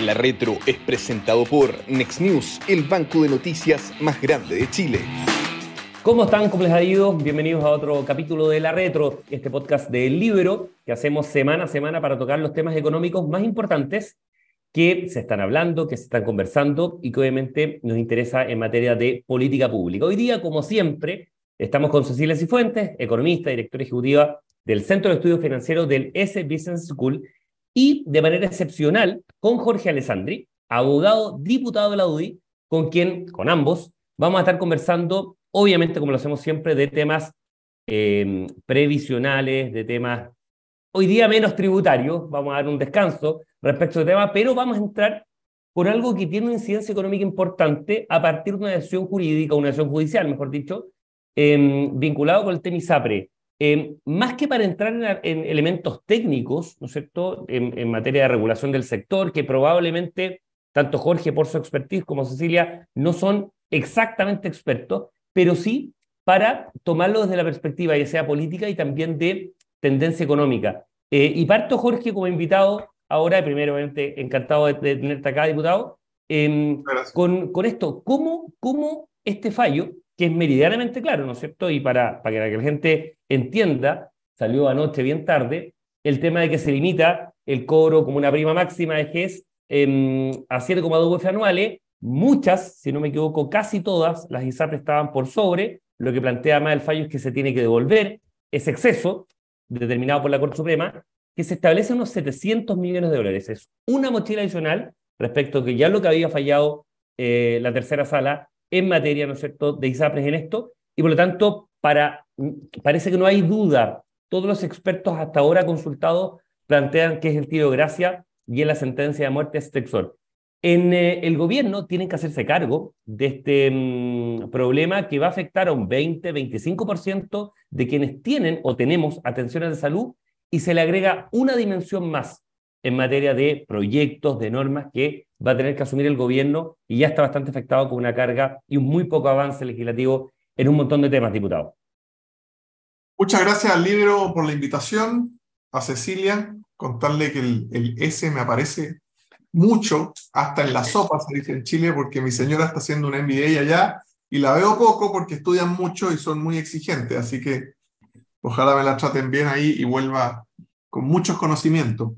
La Retro es presentado por Next News, el banco de noticias más grande de Chile. ¿Cómo están? ¿Cómo les ha ido? Bienvenidos a otro capítulo de La Retro, este podcast del libro que hacemos semana a semana para tocar los temas económicos más importantes que se están hablando, que se están conversando y que obviamente nos interesa en materia de política pública. Hoy día, como siempre, estamos con Cecilia Cifuentes, economista, directora ejecutiva del Centro de Estudios Financieros del S Business School y de manera excepcional con Jorge Alessandri, abogado, diputado de la UDI, con quien, con ambos, vamos a estar conversando, obviamente como lo hacemos siempre, de temas eh, previsionales, de temas hoy día menos tributarios, vamos a dar un descanso respecto al tema, pero vamos a entrar por algo que tiene una incidencia económica importante a partir de una decisión jurídica, una decisión judicial, mejor dicho, eh, vinculado con el tema ISAPRE. Eh, más que para entrar en, elementos técnicos, ¿no es cierto?, en, materia de regulación del sector, que probablemente tanto Jorge por su expertise como Cecilia no son exactamente expertos, pero sí para tomarlo desde la perspectiva ya sea política y también de tendencia económica. Eh, y parto, Jorge, como invitado ahora, primero, obviamente, encantado de, tenerte acá, diputado, em, con, con esto, ¿cómo, ¿cómo este fallo que es meridianamente claro, ¿no es cierto? Y para, para que la gente entienda, salió anoche bien tarde, el tema de que se limita el cobro como una prima máxima de GES eh, a 7,2 UF anuales. Muchas, si no me equivoco, casi todas las ISAP estaban por sobre. Lo que plantea más el fallo es que se tiene que devolver ese exceso determinado por la Corte Suprema, que se establece unos 700 millones de dólares. Es una mochila adicional respecto a que ya lo que había fallado eh, la tercera sala en materia, ¿no es cierto?, de ISAPRES en esto, y por lo tanto, para, parece que no hay duda. Todos los expertos hasta ahora consultados plantean que es el tiro de gracia y en la sentencia de muerte es. En eh, el gobierno tienen que hacerse cargo de este mm, problema que va a afectar a un 20-25% de quienes tienen o tenemos atenciones de salud y se le agrega una dimensión más en materia de proyectos, de normas que va a tener que asumir el gobierno y ya está bastante afectado con una carga y un muy poco avance legislativo en un montón de temas, diputado. Muchas gracias al libro por la invitación, a Cecilia, contarle que el, S me aparece mucho, hasta en la sopa, se dice en Chile, porque mi señora está haciendo una MBA allá y la veo poco porque estudian mucho y son muy exigentes, así que ojalá me la traten bien ahí y vuelva con muchos conocimientos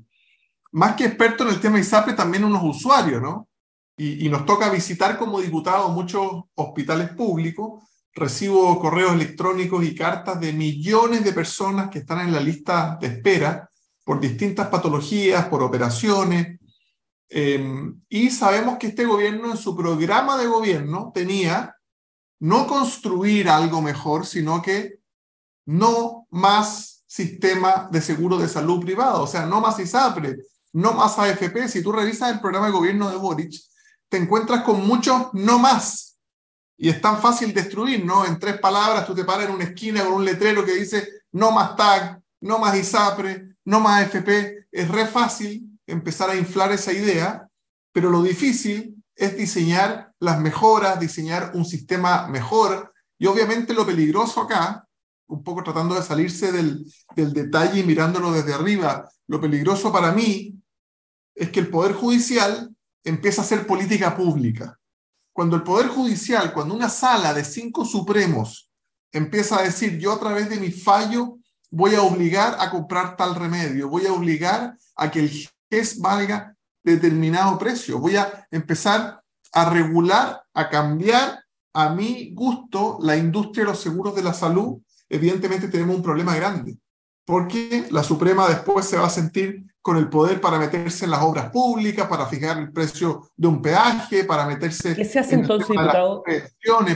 más que experto en el tema ISAPRE, también unos usuarios, ¿no? Y, nos toca visitar como diputado muchos hospitales públicos. Recibo correos electrónicos y cartas de millones de personas que están en la lista de espera por distintas patologías, por operaciones. Em, y sabemos que este gobierno en su programa de gobierno tenía no construir algo mejor, sino que no más sistema de seguro de salud privado, o sea, no más ISAPRE, no más AFP. Si tú revisas el programa de gobierno de Boric, te encuentras con muchos no más. Y es tan fácil destruir, ¿no? En tres palabras, tú te paras en una esquina con un letrero que dice no más TAG, no más ISAPRE, no más AFP. Es re fácil empezar a inflar esa idea, pero lo difícil es diseñar las mejoras, diseñar un sistema mejor. Y obviamente lo peligroso acá, un poco tratando de salirse del, del detalle y mirándolo desde arriba, lo peligroso para mí es que el Poder Judicial empieza a hacer política pública. Cuando el Poder Judicial, cuando una sala de cinco supremos empieza a decir, yo a través de mi fallo voy a obligar a comprar tal remedio, voy a obligar a que el GES valga determinado precio, voy a empezar a regular, a cambiar a mi gusto la industria de los seguros de la salud, evidentemente tenemos un problema grande, porque la Suprema después se va a sentir con el poder para meterse en las obras públicas, para fijar el precio de un peaje, para meterse ¿Qué se hace entonces, diputado?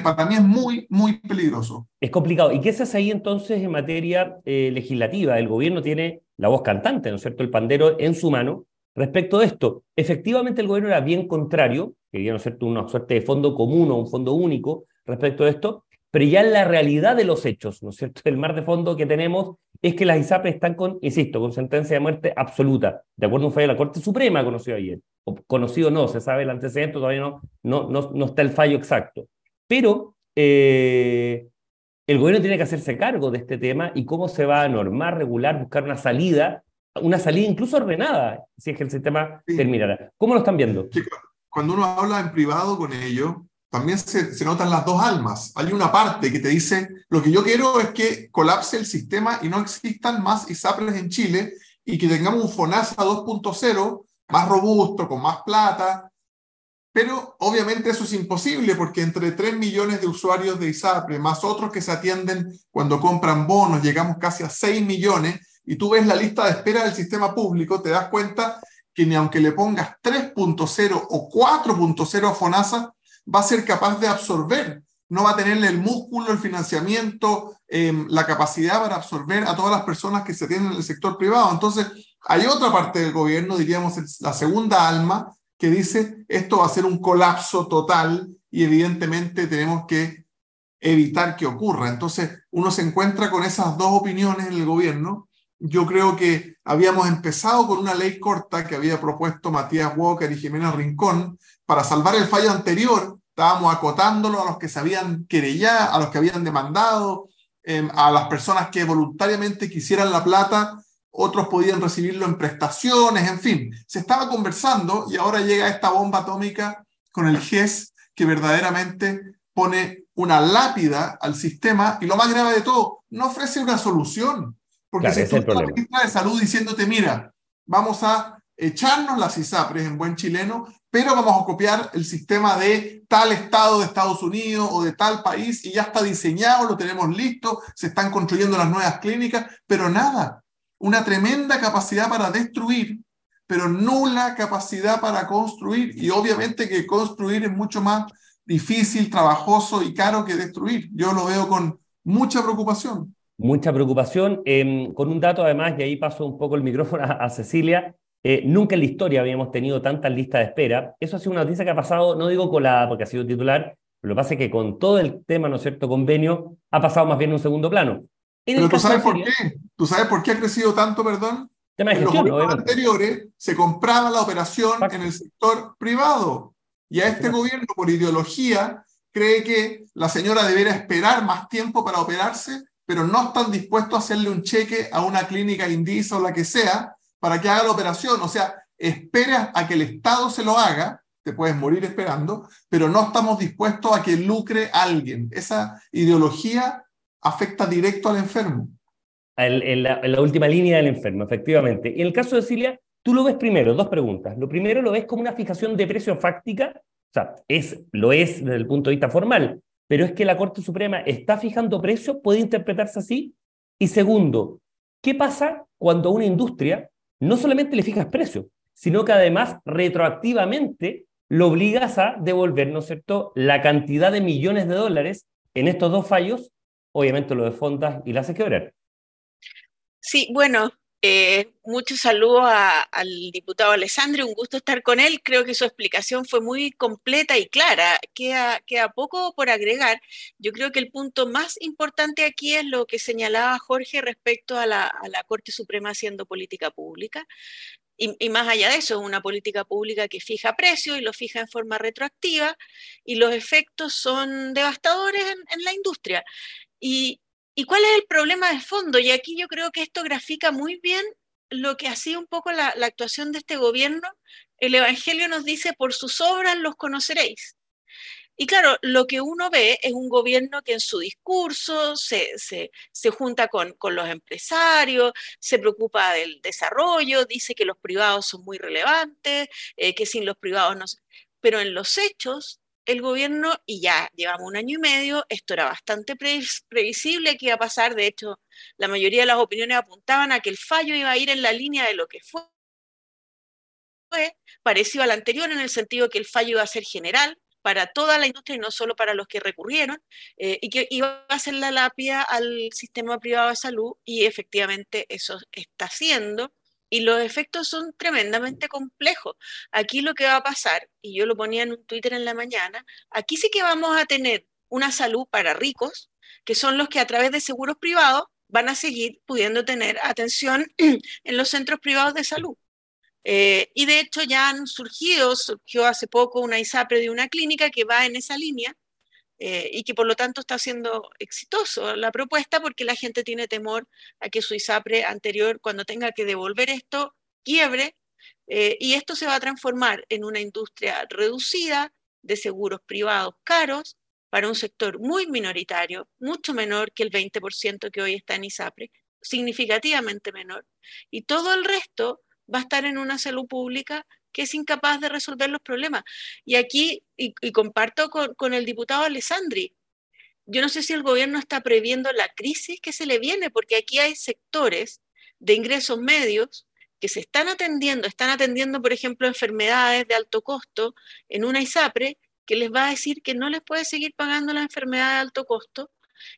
Para mí es muy, muy peligroso. Es complicado. ¿Y qué se hace ahí entonces en materia eh, legislativa? El gobierno tiene la voz cantante, ¿no es cierto?, el pandero en su mano respecto de esto. Efectivamente, el gobierno era bien contrario, quería, ¿no es cierto?, una suerte de fondo común o un fondo único respecto de esto, pero ya en la realidad de los hechos, ¿no es cierto?, el mar de fondo que tenemos es que las ISAPRES están con, insisto, con sentencia de muerte absoluta, de acuerdo a un fallo de la Corte Suprema conocido ayer. O conocido no, se sabe el antecedente, todavía no, no, no, está el fallo exacto. Pero eh, el gobierno tiene que hacerse cargo de este tema y cómo se va a normar, regular, buscar una salida una salida incluso ordenada, si es que el sistema terminara. ¿Cómo lo están viendo? Cuando uno habla en privado con ellos, también se, notan las dos almas. Hay una parte que te dice, lo que yo quiero es que colapse el sistema y no existan más ISAPRES en Chile y que tengamos un FONASA 2.0 más robusto, con más plata. Pero obviamente eso es imposible porque entre 3 millones de usuarios de ISAPRE, más otros que se atienden cuando compran bonos, llegamos casi a 6 millones, y tú ves la lista de espera del sistema público, te das cuenta que ni aunque le pongas 3.0 o 4.0 a FONASA, va a ser capaz de absorber, no va a tenerle el músculo, el financiamiento, em, la capacidad para absorber a todas las personas que se tienen en el sector privado. Entonces, hay otra parte del gobierno, diríamos la segunda alma, que dice esto va a ser un colapso total y evidentemente tenemos que evitar que ocurra. Entonces, uno se encuentra con esas dos opiniones en el gobierno. Yo creo que habíamos empezado con una ley corta que había propuesto Matías Walker y Jimena Rincón para salvar el fallo anterior. Estábamos acotándolo a los que se habían querellado, a los que habían demandado, em, a las personas que voluntariamente quisieran la plata otros podían recibirlo en prestaciones, en fin, se estaba conversando y ahora llega esta bomba atómica con el GES que verdaderamente pone una lápida al sistema y lo más grave de todo, no ofrece una solución. Porque si tú la ministra de salud diciéndote, mira, vamos a echarnos las ISAPRES en buen chileno, pero vamos a copiar el sistema de tal estado de Estados Unidos o de tal país y ya está diseñado, lo tenemos listo, se están construyendo las nuevas clínicas, pero nada, una tremenda capacidad para destruir, pero nula capacidad para construir. Y obviamente que construir es mucho más difícil, trabajoso y caro que destruir. Yo lo veo con mucha preocupación. Mucha preocupación. Em, con un dato además, y ahí paso un poco el micrófono a, Cecilia, eh, nunca en la historia habíamos tenido tantas listas de espera. Eso ha sido una noticia que ha pasado, no digo colada porque ha sido titular, pero lo que pasa es que con todo el tema, ¿no es cierto?, convenio, ha pasado más bien en un segundo plano. Pero tú sabes por qué. ¿Tú sabes por qué ha crecido tanto, perdón? en los gobiernos anteriores se compraba la operación en el sector privado. Y a este gobierno, por ideología, cree que la señora debería esperar más tiempo para operarse, pero no están dispuestos a hacerle un cheque a una clínica indígena o la que sea para que haga la operación. O sea, esperas a que el Estado se lo haga, te puedes morir esperando, pero no estamos dispuestos a que lucre alguien. Esa ideología afecta directo al enfermo. En, la, última línea del enfermo, efectivamente. Y en el caso de Cilia, tú lo ves primero, dos preguntas. Lo primero lo ves como una fijación de precio fáctica, o sea, es, lo es desde el punto de vista formal, pero es que la Corte Suprema está fijando precio, puede interpretarse así. Y segundo, ¿qué pasa cuando una industria no solamente le fijas precio, sino que además retroactivamente lo obligas a devolver, ¿no es cierto?, la cantidad de millones de dólares en estos dos fallos obviamente lo de Fondas y la hace quebrar. Sí, bueno, eh, muchos saludos al diputado Alessandro, un gusto estar con él. Creo que su explicación fue muy completa y clara. Queda, queda poco por agregar. Yo creo que el punto más importante aquí es lo que señalaba Jorge respecto a la, a la Corte Suprema haciendo política pública. Y, más allá de eso, es una política pública que fija precios y lo fija en forma retroactiva y los efectos son devastadores en la industria. Y, cuál es el problema de fondo? Y aquí yo creo que esto grafica muy bien lo que ha sido un poco la, actuación de este gobierno. El Evangelio nos dice, por sus obras los conoceréis. Y claro, lo que uno ve es un gobierno que en su discurso se, junta con, los empresarios, se preocupa del desarrollo, dice que los privados son muy relevantes, eh, que sin los privados no... Pero en los hechos el gobierno, y ya llevamos un año y medio, esto era bastante previsible que iba a pasar, de hecho, la mayoría de las opiniones apuntaban a que el fallo iba a ir en la línea de lo que fue, parecido al anterior en el sentido que el fallo iba a ser general para toda la industria y no solo para los que recurrieron, eh, y que iba a ser la lápida al sistema privado de salud, y efectivamente eso está haciendo y los efectos son tremendamente complejos. Aquí lo que va a pasar, y yo lo ponía en un Twitter en la mañana, aquí sí que vamos a tener una salud para ricos, que son los que a través de seguros privados van a seguir pudiendo tener atención en los centros privados de salud. Eh, y de hecho ya han surgido, surgió hace poco una ISAPRE de una clínica que va en esa línea, eh, y que por lo tanto está siendo exitoso la propuesta porque la gente tiene temor a que su ISAPRE anterior, cuando tenga que devolver esto, quiebre eh, y esto se va a transformar en una industria reducida de seguros privados caros para un sector muy minoritario, mucho menor que el 20% que hoy está en ISAPRE, significativamente menor, y todo el resto va a estar en una salud pública que es incapaz de resolver los problemas. Y aquí, y, comparto con, el diputado Alessandri, yo no sé si el gobierno está previendo la crisis que se le viene, porque aquí hay sectores de ingresos medios que se están atendiendo, están atendiendo, por ejemplo, enfermedades de alto costo en una ISAPRE, que les va a decir que no les puede seguir pagando la enfermedad de alto costo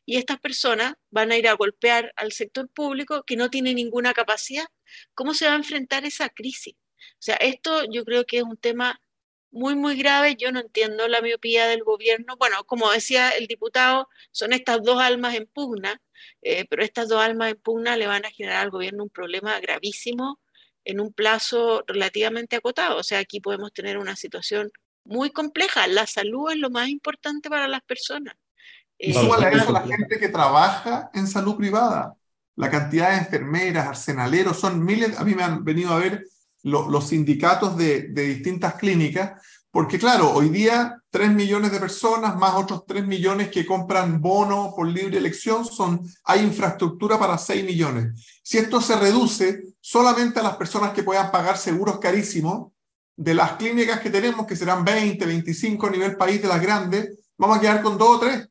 y estas personas van a ir a golpear al sector público que no tiene ninguna capacidad. ¿Cómo se va a enfrentar esa crisis? O sea, esto yo creo que es un tema muy, muy grave. Yo no entiendo la miopía del gobierno. Bueno, como decía el diputado, son estas dos almas en pugna, eh, pero estas dos almas en pugna le van a generar al gobierno un problema gravísimo en un plazo relativamente acotado. O sea, aquí podemos tener una situación muy compleja. La salud es lo más importante para las personas. Y súmale a eso la gente que trabaja en salud privada. La cantidad de enfermeras, arsenaleros, son miles. A mí me han venido a ver los sindicatos de, distintas clínicas, porque claro, hoy día 3 millones de personas, más otros 3 millones que compran bono por libre elección, son, hay infraestructura para 6 millones. Si esto se reduce solamente a las personas que puedan pagar seguros carísimos, de las clínicas que tenemos, que serán 20, 25 a nivel país de las grandes, vamos a quedar con dos o tres.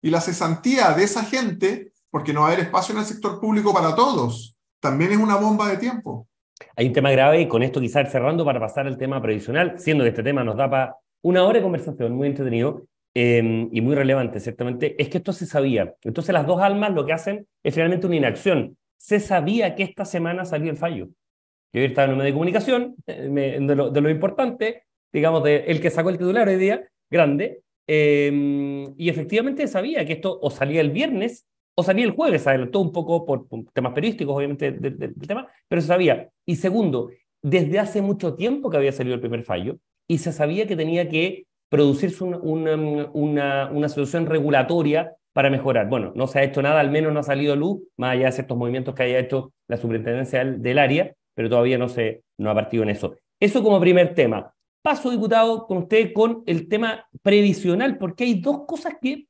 Y la cesantía de esa gente, porque no va a haber espacio en el sector público para todos, también es una bomba de tiempo. Hay un tema grave y con esto quizás cerrando para pasar al tema previsional, siendo que este tema nos da para una hora de conversación muy entretenido eh, y muy relevante, ciertamente, es que esto se sabía. Entonces las dos almas lo que hacen es finalmente una inacción. Se sabía que esta semana salía el fallo. Yo estaba en un medio de comunicación, de lo, importante, digamos, de el que sacó el titular hoy día, grande, eh, y efectivamente sabía que esto o salía el viernes o salía el jueves, adelantó un poco por, temas periodísticos, obviamente, del, tema, pero se sabía. Y segundo, desde hace mucho tiempo que había salido el primer fallo y se sabía que tenía que producirse una, una, una, solución regulatoria para mejorar. Bueno, no se ha hecho nada, al menos no ha salido luz, más allá de ciertos movimientos que haya hecho la superintendencia del área, pero todavía no, se, no ha partido en eso. Eso como primer tema. Paso, diputado, con usted con el tema previsional, porque hay dos cosas que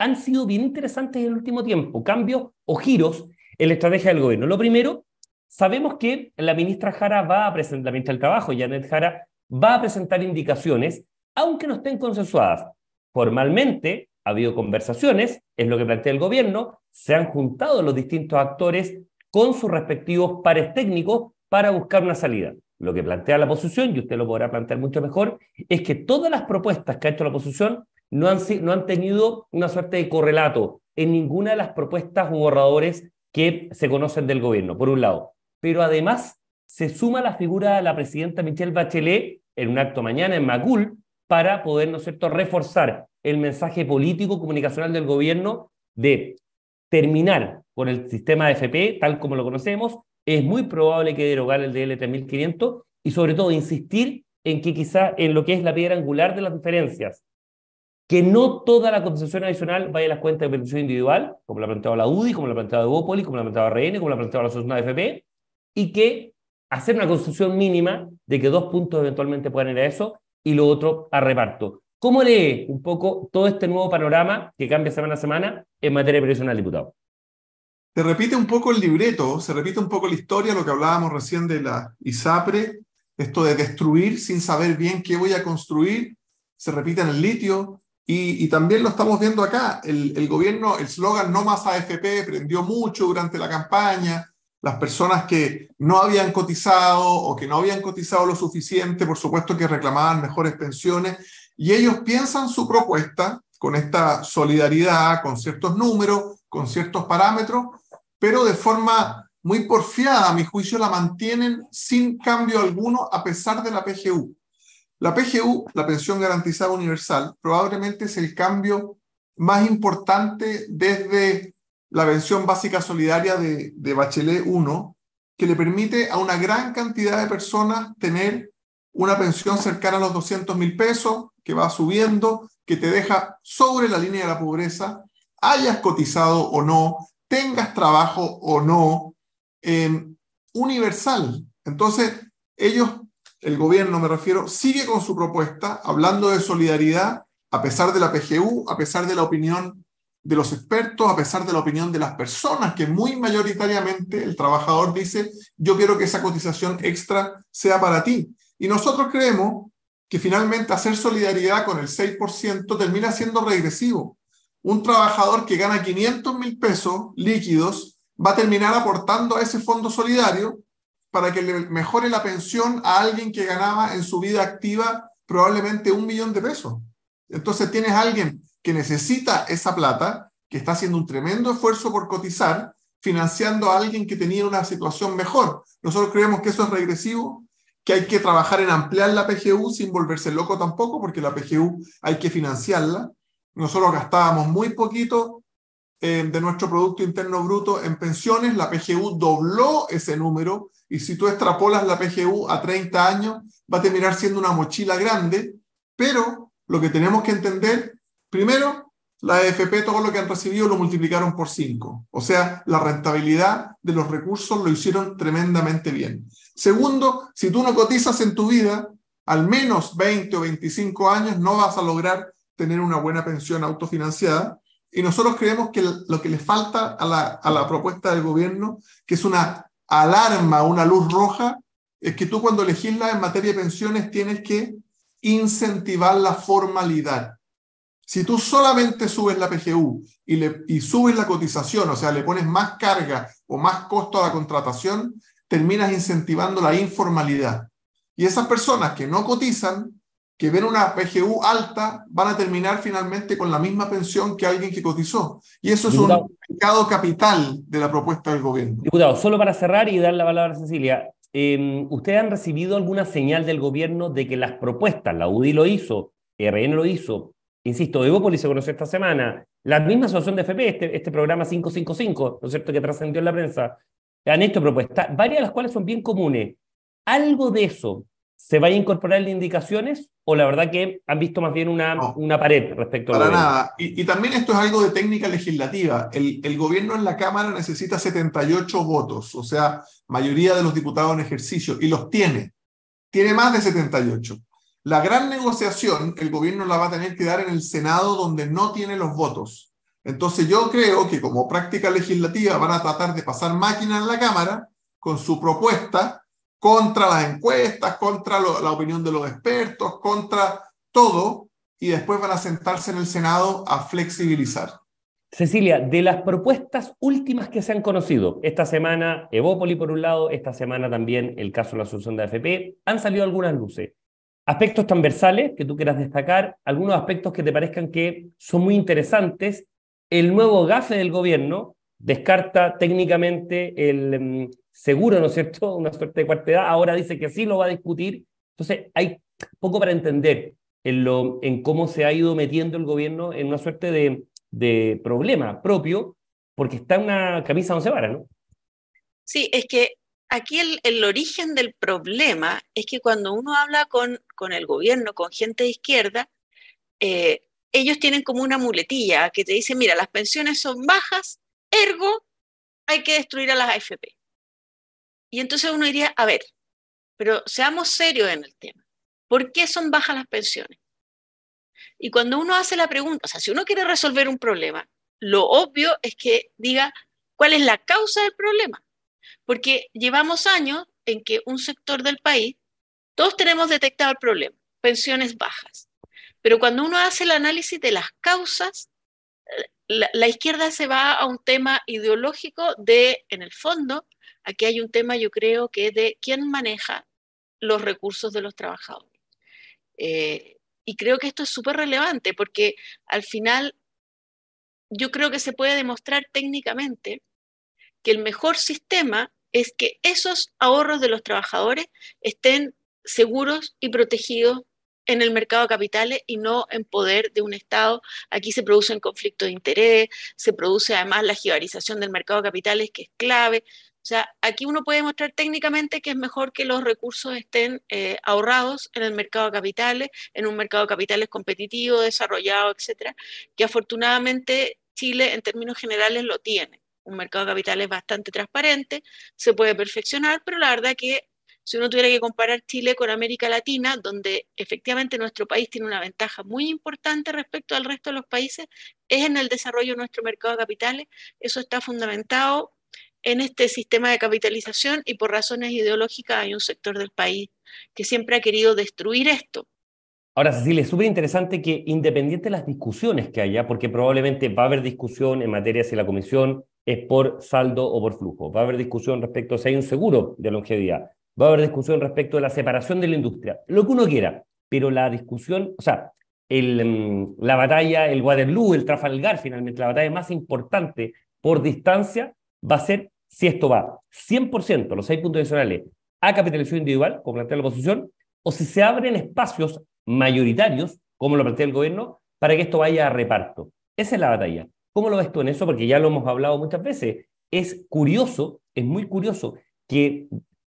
han sido bien interesantes en el último tiempo, cambios o giros en la estrategia del gobierno. Lo primero, sabemos que la ministra Jara va a presentar, la ministra del Trabajo, Janet Jara, va a presentar indicaciones, aunque no estén consensuadas. Formalmente, ha habido conversaciones, es lo que plantea el gobierno, se han juntado los distintos actores con sus respectivos pares técnicos para buscar una salida. Lo que plantea la oposición, y usted lo podrá plantear mucho mejor, es que todas las propuestas que ha hecho la oposición no han, no han tenido una suerte de correlato en ninguna de las propuestas u borradores que se conocen del gobierno, por un lado. Pero además se suma la figura de la presidenta Michelle Bachelet en un acto mañana en Macul para poder, ¿no es cierto?, reforzar el mensaje político comunicacional del gobierno de terminar con el sistema de FP tal como lo conocemos, es muy probable que derogar el DL 3500 y sobre todo insistir en que quizá en lo que es la piedra angular de las diferencias, que no toda la concesión adicional vaya a las cuentas de beneficio individual, como la ha planteado la UDI, como la ha planteado Evópoli, como la ha planteado RN, como la ha planteado la Asociación de FP, y que hacer una concesión mínima de que dos puntos eventualmente puedan ir a eso y lo otro a reparto. ¿Cómo lee un poco todo este nuevo panorama que cambia semana a semana en materia previsional, diputado? Se repite un poco el libreto, se repite un poco la historia, lo que hablábamos recién de la ISAPRE, esto de destruir sin saber bien qué voy a construir, se repite en el litio y, también lo estamos viendo acá. El, el gobierno, el slogan no más AFP prendió mucho durante la campaña. Las personas que no habían cotizado o que no habían cotizado lo suficiente, por supuesto que reclamaban mejores pensiones y ellos piensan su propuesta con esta solidaridad, con ciertos números, con ciertos parámetros, pero de forma muy porfiada, a mi juicio, la mantienen sin cambio alguno a pesar de la PGU. La PGU, la pensión garantizada universal, probablemente es el cambio más importante desde la pensión básica solidaria de, Bachelet 1, que le permite a una gran cantidad de personas tener una pensión cercana a los 200 mil pesos, que va subiendo, que te deja sobre la línea de la pobreza, hayas cotizado o no, tengas trabajo o no, em, universal. Entonces, ellos, el gobierno me refiero, sigue con su propuesta, hablando de solidaridad, a pesar de la PGU, a pesar de la opinión de los expertos, a pesar de la opinión de las personas, que muy mayoritariamente el trabajador dice, yo quiero que esa cotización extra sea para ti. Y nosotros creemos que finalmente hacer solidaridad con el 6% termina siendo regresivo. Un trabajador que gana 500 mil pesos líquidos va a terminar aportando a ese fondo solidario para que le mejore la pensión a alguien que ganaba en su vida activa probablemente un millón de pesos. Entonces tienes a alguien que necesita esa plata, que está haciendo un tremendo esfuerzo por cotizar, financiando a alguien que tenía una situación mejor. Nosotros creemos que eso es regresivo, que hay que trabajar en ampliar la PGU sin volverse loco tampoco, porque la PGU hay que financiarla. Nosotros gastábamos muy poquito eh, de nuestro Producto Interno Bruto en pensiones, la PGU dobló ese número y si tú extrapolas la PGU a 30 años, va a terminar siendo una mochila grande, pero lo que tenemos que entender Primero, la AFP, todo lo que han recibido lo multiplicaron por 5. O sea, la rentabilidad de los recursos lo hicieron tremendamente bien. Segundo, si tú no cotizas en tu vida, al menos 20 o 25 años, no vas a lograr tener una buena pensión autofinanciada. Y nosotros creemos que lo que le falta a la, a la propuesta del gobierno, que es una alarma, una luz roja, es que tú cuando legislas en materia de pensiones tienes que incentivar la formalidad. Si tú solamente subes la PGU y, le, y subes la cotización, o sea, le pones más carga o más costo a la contratación, terminas incentivando la informalidad. Y esas personas que no cotizan, que ven una PGU alta, van a terminar finalmente con la misma pensión que alguien que cotizó. Y eso es un pecado capital de la propuesta del gobierno. Diputado, solo para cerrar y dar la palabra a Cecilia, eh, ¿ustedes han recibido alguna señal del gobierno de que las propuestas, la UDI lo hizo, RN lo hizo, insisto, Evópolis se conoció esta semana, la misma asociación de FP, este, este programa 555, ¿no es cierto?, que trascendió en la prensa, han hecho propuestas, varias de las cuales son bien comunes. ¿Algo de eso se va a incorporar en indicaciones o la verdad que han visto más bien una, una pared respecto a Para nada. Y, y, también esto es algo de técnica legislativa. El, el gobierno en la Cámara necesita 78 votos, o sea, mayoría de los diputados en ejercicio, y los tiene. Tiene más de 78. La gran negociación el gobierno la va a tener que dar en el Senado donde no tiene los votos. Entonces yo creo que como práctica legislativa van a tratar de pasar máquina en la Cámara con su propuesta contra las encuestas, contra la opinión de los expertos, contra todo, y después van a sentarse en el Senado a flexibilizar. Cecilia, de las propuestas últimas que se han conocido, esta semana Evópoli por un lado, esta semana también el caso de la solución de AFP, han salido algunas luces aspectos transversales que tú quieras destacar, algunos aspectos que te parezcan que son muy interesantes. El nuevo GAFE del gobierno descarta técnicamente el mm, seguro, ¿no es cierto? Una suerte de cuartedad, ahora dice que sí lo va a discutir. Entonces, hay poco para entender en, lo, en cómo se ha ido metiendo el gobierno en una suerte de, de problema propio, porque está en una camisa once varas, ¿no? Sí, es que aquí el, origen del problema es que cuando uno habla con, con el gobierno, con gente de izquierda, eh, ellos tienen como una muletilla que te dice, mira, las pensiones son bajas, ergo hay que destruir a las AFP. Y entonces uno diría, a ver, pero seamos serios en el tema. ¿Por qué son bajas las pensiones? Y cuando uno hace la pregunta, o sea, si uno quiere resolver un problema, lo obvio es que diga cuál es la causa del problema. Porque llevamos años en que un sector del país, todos tenemos detectado el problema, pensiones bajas. Pero cuando uno hace el análisis de las causas, la, izquierda se va a un tema ideológico de, en el fondo, aquí hay un tema yo creo que es de quién maneja los recursos de los trabajadores. Eh, y creo que esto es súper relevante porque al final yo creo que se puede demostrar técnicamente que el mejor sistema es que esos ahorros de los trabajadores estén seguros y protegidos en el mercado de capitales y no en poder de un Estado. Aquí se produce un conflicto de interés, se produce además la jibarización del mercado de capitales, que es clave. O sea, aquí uno puede mostrar técnicamente que es mejor que los recursos estén eh, ahorrados en el mercado de capitales, en un mercado de capitales competitivo, desarrollado, etcétera, que afortunadamente Chile en términos generales lo tiene. Un mercado de capitales bastante transparente, se puede perfeccionar, pero la verdad que si uno tuviera que comparar Chile con América Latina, donde efectivamente nuestro país tiene una ventaja muy importante respecto al resto de los países, es en el desarrollo de nuestro mercado de capitales. Eso está fundamentado en este sistema de capitalización y por razones ideológicas hay un sector del país que siempre ha querido destruir esto. Ahora, Cecilia, es súper interesante que independiente de las discusiones que haya, porque probablemente va a haber discusión en materia si la comisión es por saldo o por flujo, va a haber discusión respecto a si hay un seguro de longevidad, va a haber discusión respecto de la separación de la industria, lo que uno quiera, pero la discusión, o sea, mm, la batalla, el Waterloo, el Trafalgar, finalmente, la batalla más importante por distancia va a ser si esto va 100%, los seis puntos adicionales, a capitalización individual, como plantea la oposición, o si se abren espacios mayoritarios, como lo plantea el gobierno, para que esto vaya a reparto. Esa es la batalla. ¿Cómo lo ves tú en eso? Porque ya lo hemos hablado muchas veces. Es curioso, es muy curioso que,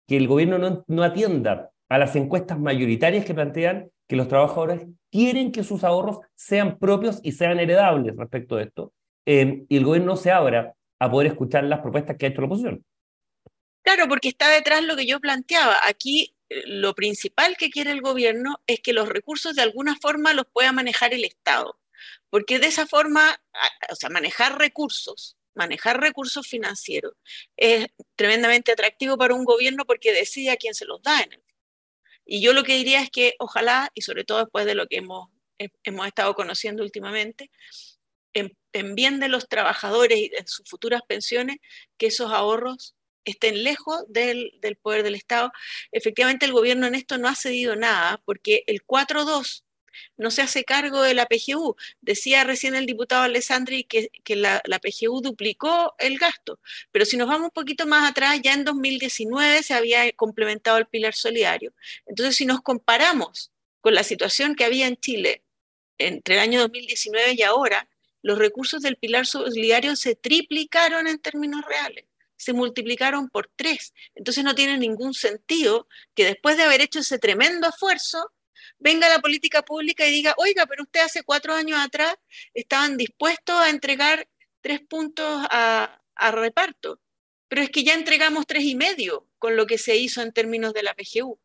que el gobierno no, no atienda a las encuestas mayoritarias que plantean que los trabajadores quieren que sus ahorros sean propios y sean heredables respecto de esto. Eh, y el gobierno se abra a poder escuchar las propuestas que ha hecho la oposición. Claro, porque está detrás lo que yo planteaba. Aquí eh, lo principal que quiere el gobierno es que los recursos de alguna forma los pueda manejar el Estado, porque de esa forma, o sea, manejar recursos, manejar recursos financieros es tremendamente atractivo para un gobierno porque decide a quién se los da y yo lo que diría es que ojalá, y sobre todo después de lo que hemos, hemos estado conociendo últimamente, en, bien de los trabajadores y de sus futuras pensiones, que esos ahorros estén lejos del, poder del Estado. Efectivamente, el gobierno en esto no ha cedido nada, porque el 4.2 no se hace cargo de la PGU. Decía recién el diputado Alessandri que, que la, la, PGU duplicó el gasto, pero si nos vamos un poquito más atrás, ya en 2019 se había complementado el pilar solidario. Entonces, si nos comparamos con la situación que había en Chile entre el año 2019 y ahora, los recursos del pilar solidario se triplicaron en términos reales se multiplicaron por tres. Entonces no tiene ningún sentido que después de haber hecho ese tremendo esfuerzo, venga la política pública y diga, oiga, pero usted hace cuatro años atrás estaban dispuestos a entregar tres puntos a, reparto, pero es que ya entregamos tres y medio con lo que se hizo en términos de la PGU.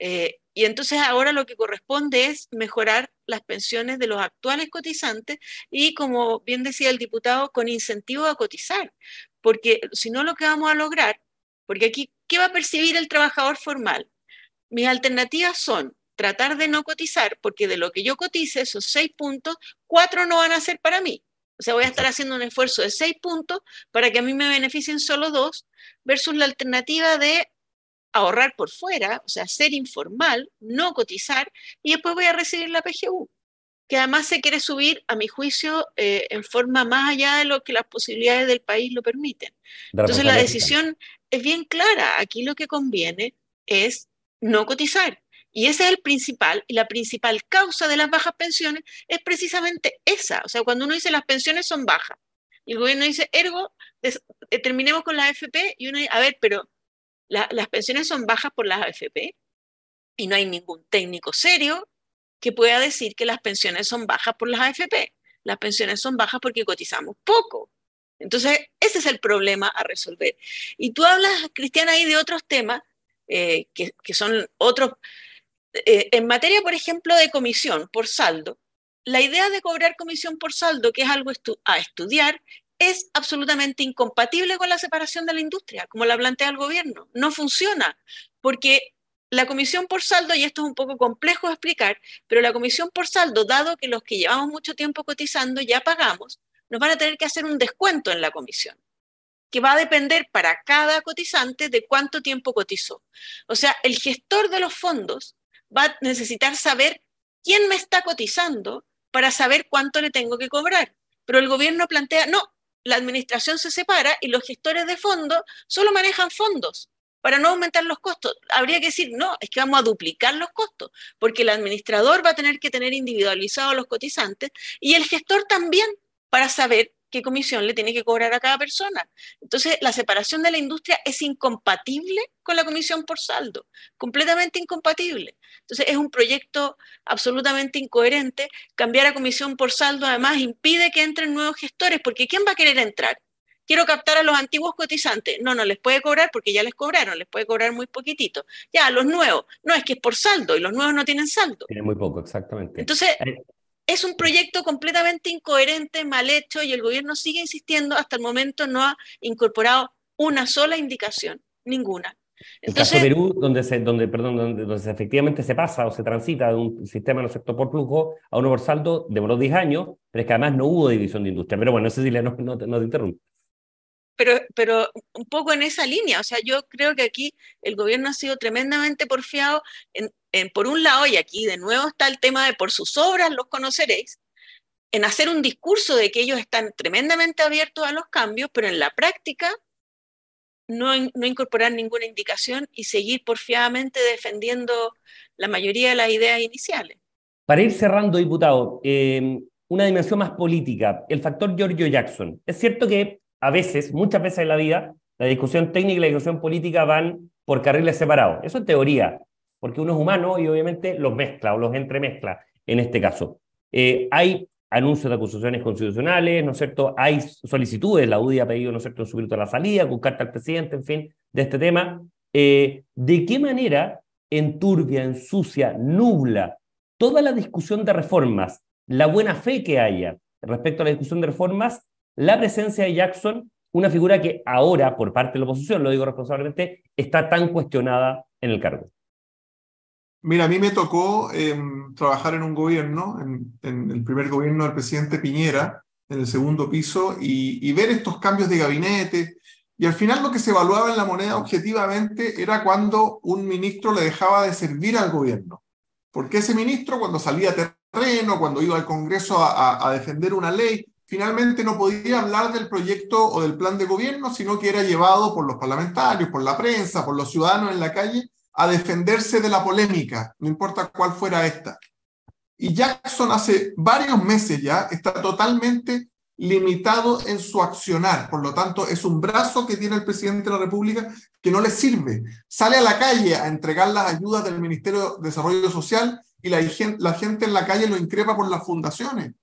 Eh, y entonces ahora lo que corresponde es mejorar las pensiones de los actuales cotizantes y, como bien decía el diputado, con incentivo a cotizar, porque si no lo que vamos a lograr, porque aquí, ¿qué va a percibir el trabajador formal? Mis alternativas son tratar de no cotizar, porque de lo que yo cotice, esos seis puntos, cuatro no van a ser para mí. O sea, voy a estar haciendo un esfuerzo de seis puntos para que a mí me beneficien solo dos, versus la alternativa de ahorrar por fuera, o sea, ser informal, no cotizar, y después voy a recibir la PGU, que además se quiere subir, a mi juicio, eh, en forma más allá de lo que las posibilidades del país lo permiten. Entonces, la decisión es bien clara. Aquí lo que conviene es no cotizar. Y ese es el principal, y la principal causa de las bajas pensiones es precisamente esa. O sea, cuando uno dice las pensiones son bajas, y el gobierno dice, ergo, eh, terminemos con la AFP, y uno dice, a ver, pero las pensiones son bajas por las AFP, y no hay ningún técnico serio que pueda decir que las pensiones son bajas por las AFP. Las pensiones son bajas porque cotizamos poco. Entonces, ese es el problema a resolver. Y tú hablas, Cristiana, ahí de otros temas eh, que, que, son otros, eh, en materia, por ejemplo, de comisión por saldo, la idea de cobrar comisión por saldo, que es algo a estudiar, es absolutamente incompatible con la separación de la industria, como la plantea el gobierno. No funciona, porque la comisión por saldo, y esto es un poco complejo de explicar, pero la comisión por saldo, dado que los que llevamos mucho tiempo cotizando ya pagamos, nos van a tener que hacer un descuento en la comisión que va a depender para cada cotizante de cuánto tiempo cotizó. O sea, el gestor de los fondos va a necesitar saber quién me está cotizando para saber cuánto le tengo que cobrar. Pero el gobierno plantea, no, la administración se separa y los gestores de fondos solo manejan fondos para no aumentar los costos. Habría que decir, no, es que vamos a duplicar los costos, porque el administrador va a tener que tener individualizados los cotizantes y el gestor también para saber qué comisión le tiene que cobrar a cada persona. Entonces, la separación de la industria es incompatible con la comisión por saldo, completamente incompatible. Entonces, es un proyecto absolutamente incoherente. Cambiar a comisión por saldo, además, impide que entren nuevos gestores, porque ¿quién va a querer entrar? quiero captar a los antiguos cotizantes. No, no les puede cobrar porque ya les cobraron, les puede cobrar muy poquitito. Ya, a los nuevos, no, es que es por saldo y los nuevos no tienen saldo. Tienen muy poco, exactamente. Entonces, eh, es un proyecto completamente incoherente, mal hecho y el gobierno sigue insistiendo, hasta el momento no ha incorporado una sola indicación, ninguna. Entonces, el caso de Perú, donde, se, donde, perdón, donde, efectivamente se pasa o se transita de un sistema ¿no sector por flujo a uno por saldo, demoró 10 años, pero es que además no hubo división de industria. Pero bueno, Cecilia, no, no, no te interrumpo pero, pero un poco en esa línea. O sea, yo creo que aquí el gobierno ha sido tremendamente porfiado en, por un lado, y aquí de nuevo está el tema de por sus obras los conoceréis, en hacer un discurso de que ellos están tremendamente abiertos a los cambios, pero en la práctica no, no incorporar ninguna indicación y seguir porfiadamente defendiendo la mayoría de las ideas iniciales. Para ir cerrando, diputado, eh, una dimensión más política, el factor Giorgio Jackson. Es cierto que a veces, muchas veces en la vida, la discusión técnica y la discusión política van por carriles separados. Eso en teoría, porque uno es humano y obviamente los mezcla o los entremezcla en este caso. Eh, hay anuncios de acusaciones constitucionales, ¿no es cierto? Hay solicitudes, la UDI ha pedido, ¿no es cierto?, su a la salida, con carta al presidente, en fin, de este tema. Eh, ¿De qué manera enturbia, ensucia, nubla toda la discusión de reformas, la buena fe que haya respecto a la discusión de reformas la presencia de Jackson, una figura que ahora, por parte de la oposición, lo digo responsablemente, está tan cuestionada en el cargo? Mira, a mí me tocó em, trabajar en un gobierno, en, el primer gobierno del presidente Piñera, en el segundo piso, y, ver estos cambios de gabinete. Y al final lo que se evaluaba en la moneda objetivamente era cuando un ministro le dejaba de servir al gobierno. Porque ese ministro cuando salía a terreno, cuando iba al Congreso a defender una ley, finalmente no podía hablar del proyecto o del plan de gobierno, sino que era llevado por los parlamentarios, por la prensa, por los ciudadanos en la calle a defenderse de la polémica, no importa cuál fuera esta. Y Jackson hace varios meses ya está totalmente limitado en su accionar, por lo tanto es un brazo que tiene el presidente de la República que no le sirve. Sale a la calle a entregar las ayudas del Ministerio de Desarrollo Social y la, la gente en la calle lo increpa por las fundaciones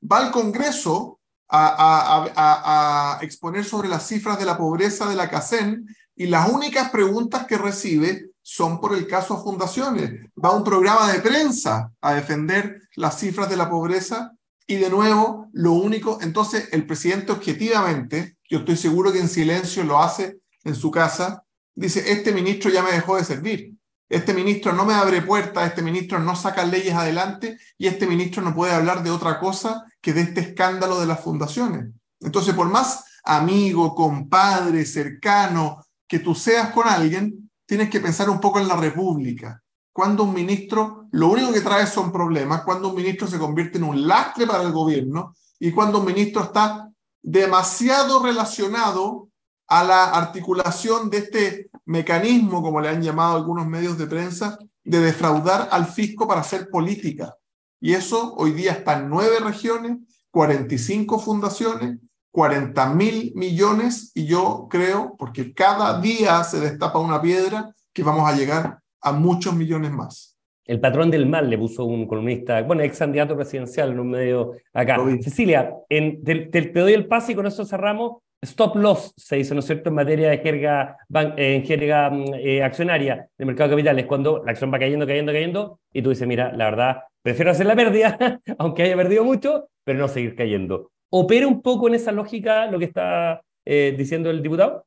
va al Congreso a, exponer sobre las cifras de la pobreza de la CACEN y las únicas preguntas que recibe son por el caso fundaciones. Va a un programa de prensa a defender las cifras de la pobreza y de nuevo, lo único, entonces el presidente objetivamente, yo estoy seguro que en silencio lo hace en su casa, dice, este ministro ya me dejó de servir. Este ministro no me abre puertas, este ministro no saca leyes adelante y este ministro no puede hablar de otra cosa que de este escándalo de las fundaciones. Entonces, por más amigo, compadre, cercano que tú seas con alguien, tienes que pensar un poco en la república. Cuando un ministro, lo único que trae son problemas, cuando un ministro se convierte en un lastre para el gobierno y cuando un ministro está demasiado relacionado a la articulación de este mecanismo, como le han llamado algunos medios de prensa, de defraudar al fisco para hacer política. Y eso hoy día está en nueve regiones, 45 fundaciones, 40 mil millones, y yo creo, porque cada día se destapa una piedra, que vamos a llegar a muchos millones más. El patrón del mal le puso un columnista, bueno, ex candidato presidencial en un medio acá. Cecilia, en, te, doy el pase y con eso cerramos stop loss, se dice, ¿no es cierto?, en materia de jerga, en jerga mm, eh, accionaria de mercado de capitales, cuando la acción va cayendo, cayendo, cayendo, y tú dices, mira, la verdad, prefiero hacer la pérdida, aunque haya perdido mucho, pero no seguir cayendo. ¿Opera un poco en esa lógica lo que está eh, diciendo el diputado?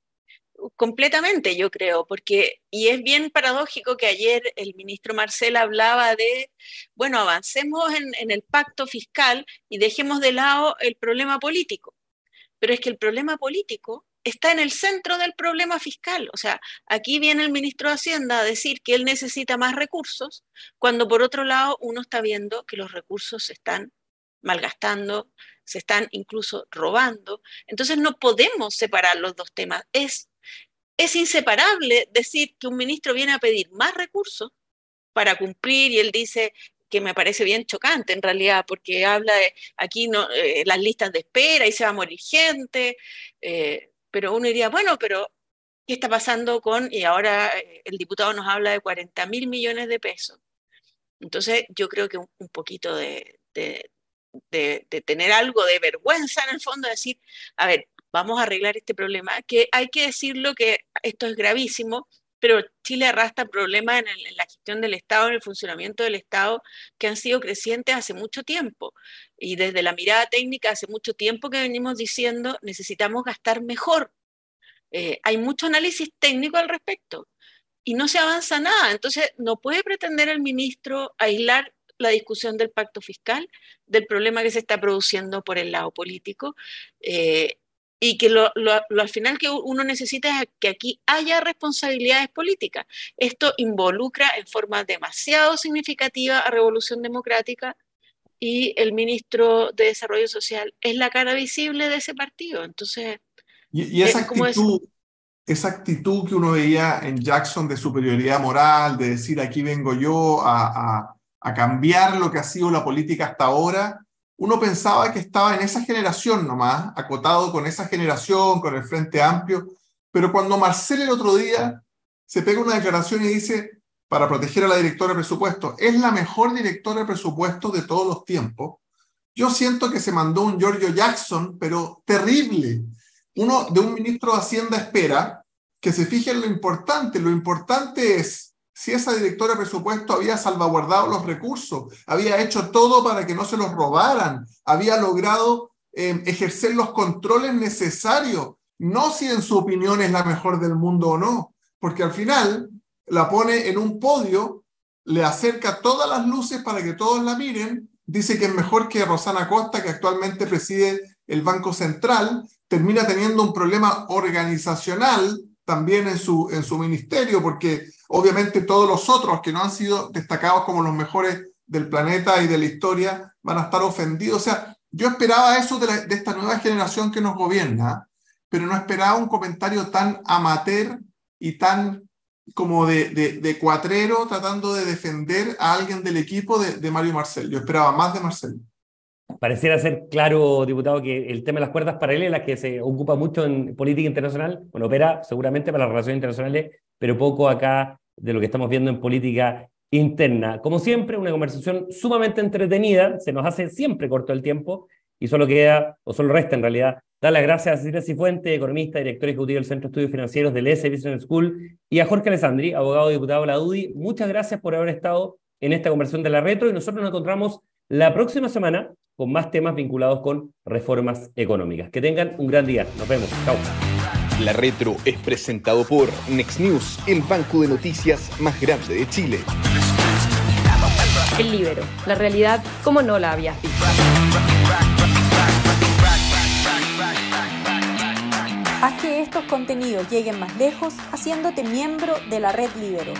Completamente, yo creo, porque, y es bien paradójico que ayer el ministro Marcel hablaba de, bueno, avancemos en el pacto fiscal y dejemos de lado el problema político pero es que el problema político está en el centro del problema fiscal. O sea, aquí viene el ministro de Hacienda a decir que él necesita más recursos, cuando por otro lado uno está viendo que los recursos se están malgastando, se están incluso robando. Entonces no podemos separar los dos temas. Es, es inseparable decir que un ministro viene a pedir más recursos para cumplir y él dice, que me parece bien chocante en realidad, porque habla de aquí no, eh, las listas de espera y se va a morir gente, eh, pero uno diría, bueno, pero ¿qué está pasando con, y ahora eh, el diputado nos habla de 40 mil millones de pesos? Entonces yo creo que un, poquito de, de, de, tener algo de vergüenza en el fondo, decir, a ver, vamos a arreglar este problema, que hay que decirlo que esto es gravísimo, pero Chile arrastra problemas en, la gestión del Estado, en el funcionamiento del Estado, que han sido crecientes hace mucho tiempo. Y desde la mirada técnica, hace mucho tiempo que venimos diciendo, necesitamos gastar mejor. Eh, hay mucho análisis técnico al respecto y no se avanza nada. Entonces, no puede pretender el ministro aislar la discusión del pacto fiscal del problema que se está produciendo por el lado político. Eh, y que lo, al final que uno necesita es que aquí haya responsabilidades políticas. Esto involucra en forma demasiado significativa a Revolución Democrática y el ministro de Desarrollo Social es la cara visible de ese partido. Entonces, y, esa, actitud, esa actitud que uno veía en Jackson de superioridad moral, de decir aquí vengo yo a, a cambiar lo que ha sido la política hasta ahora, uno pensaba que estaba en esa generación nomás, acotado con esa generación, con el Frente Amplio, pero cuando Marcel el otro día se pega una declaración y dice, para proteger a la directora de presupuesto, es la mejor directora de presupuesto de todos los tiempos, yo siento que se mandó un Giorgio Jackson, pero terrible. Uno de un ministro de Hacienda espera que se fije en lo importante. Lo importante es si esa directora de presupuesto había salvaguardado los recursos, había hecho todo para que no se los robaran, había logrado eh, ejercer los controles necesarios, no si en su opinión es la mejor del mundo o no, porque al final la pone en un podio, le acerca todas las luces para que todos la miren, dice que es mejor que Rosana Costa, que actualmente preside el Banco Central, termina teniendo un problema organizacional también en su, en su ministerio, porque obviamente todos los otros que no han sido destacados como los mejores del planeta y de la historia van a estar ofendidos. O sea, yo esperaba eso de, de esta nueva generación que nos gobierna, pero no esperaba un comentario tan amateur y tan como de, de, cuatrero tratando de defender a alguien del equipo de, de Mario Marcel. Yo esperaba más de Marcel. Pareciera ser claro, diputado, que el tema de las cuerdas paralelas, que se ocupa mucho en política internacional, bueno, opera seguramente para las relaciones internacionales, pero poco acá de lo que estamos viendo en política interna. Como siempre, una conversación sumamente entretenida, se nos hace siempre corto el tiempo y solo queda, o solo resta en realidad, dar las gracias a Cecilia Cifuente, economista, director ejecutivo del Centro de Estudios Financieros del S Business School, y a Jorge Alessandri, abogado y diputado de la UDI. Muchas gracias por haber estado en esta conversación de la retro y nosotros nos encontramos la próxima semana con más temas vinculados con reformas económicas. Que tengan un gran día. Nos vemos. Chao. La Retro es presentado por Next News, el banco de noticias más grande de Chile. El Libero, la realidad como no la habías visto. Haz que estos contenidos lleguen más lejos haciéndote miembro de la red Libero.